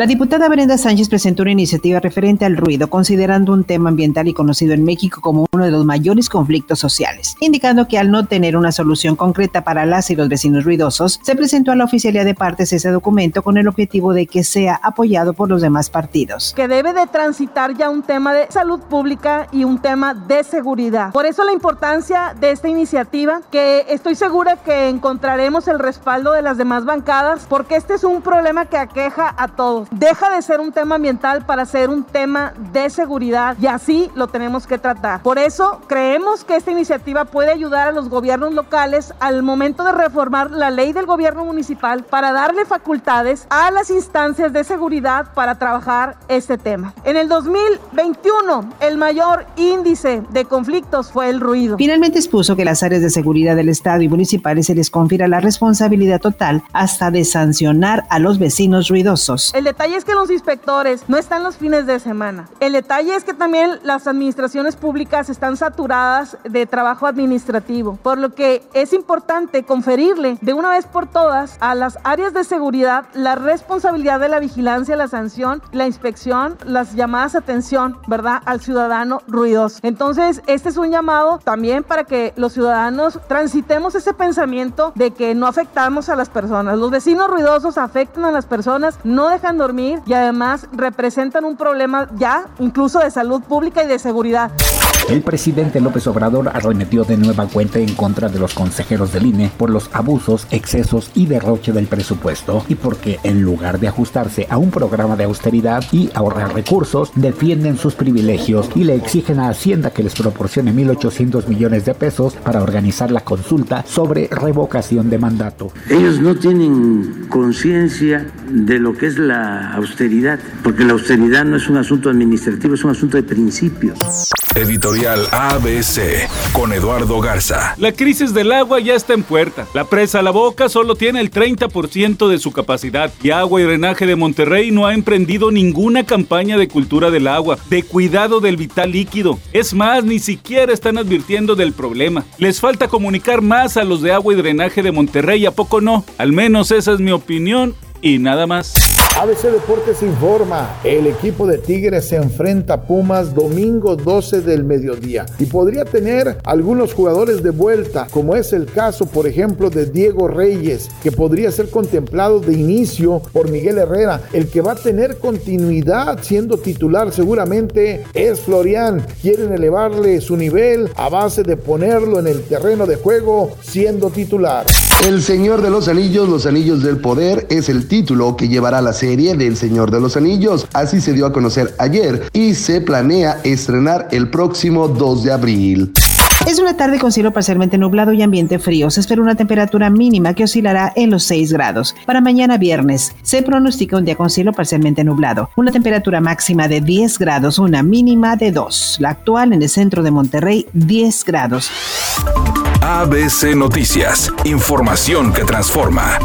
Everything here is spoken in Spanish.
La diputada Brenda Sánchez presentó una iniciativa referente al ruido, considerando un tema ambiental y conocido en México como uno de los mayores conflictos sociales, indicando que al no tener una solución concreta para las y los vecinos ruidosos, se presentó a la oficialía de partes ese documento con el objetivo de que sea apoyado por los demás partidos. Que debe de transitar ya un tema de salud pública y un tema de seguridad. Por eso la importancia de esta iniciativa, que estoy segura que encontraremos el respaldo de las demás bancadas, porque este es un problema que aqueja a todos deja de ser un tema ambiental para ser un tema de seguridad y así lo tenemos que tratar. Por eso creemos que esta iniciativa puede ayudar a los gobiernos locales al momento de reformar la ley del gobierno municipal para darle facultades a las instancias de seguridad para trabajar este tema. En el 2021, el mayor índice de conflictos fue el ruido. Finalmente expuso que las áreas de seguridad del Estado y municipales se les confiera la responsabilidad total hasta de sancionar a los vecinos ruidosos. El detalle es que los inspectores no están los fines de semana. El detalle es que también las administraciones públicas están saturadas de trabajo administrativo, por lo que es importante conferirle de una vez por todas a las áreas de seguridad la responsabilidad de la vigilancia, la sanción, la inspección, las llamadas atención, ¿verdad? Al ciudadano ruidoso. Entonces, este es un llamado también para que los ciudadanos transitemos ese pensamiento de que no afectamos a las personas. Los vecinos ruidosos afectan a las personas, no dejan dormir y además representan un problema ya incluso de salud pública y de seguridad. El presidente López Obrador arremetió de nueva cuenta en contra de los consejeros del INE por los abusos, excesos y derroche del presupuesto y porque en lugar de ajustarse a un programa de austeridad y ahorrar recursos, defienden sus privilegios y le exigen a Hacienda que les proporcione 1.800 millones de pesos para organizar la consulta sobre revocación de mandato. Ellos no tienen conciencia de lo que es la austeridad, porque la austeridad no es un asunto administrativo, es un asunto de principios. Editorial ABC con Eduardo Garza. La crisis del agua ya está en puerta. La presa La Boca solo tiene el 30% de su capacidad y Agua y Drenaje de Monterrey no ha emprendido ninguna campaña de cultura del agua, de cuidado del vital líquido. Es más, ni siquiera están advirtiendo del problema. Les falta comunicar más a los de Agua y Drenaje de Monterrey, ¿a poco no? Al menos esa es mi opinión y nada más. ABC Deportes informa, el equipo de Tigres se enfrenta a Pumas domingo 12 del mediodía y podría tener algunos jugadores de vuelta, como es el caso, por ejemplo, de Diego Reyes, que podría ser contemplado de inicio por Miguel Herrera. El que va a tener continuidad siendo titular seguramente es Florian. Quieren elevarle su nivel a base de ponerlo en el terreno de juego siendo titular. El Señor de los Anillos, los Anillos del Poder, es el título que llevará la serie del Señor de los Anillos. Así se dio a conocer ayer y se planea estrenar el próximo 2 de abril. Es una tarde con cielo parcialmente nublado y ambiente frío. Se espera una temperatura mínima que oscilará en los 6 grados. Para mañana viernes se pronostica un día con cielo parcialmente nublado. Una temperatura máxima de 10 grados, una mínima de 2. La actual en el centro de Monterrey, 10 grados. ABC Noticias. Información que transforma.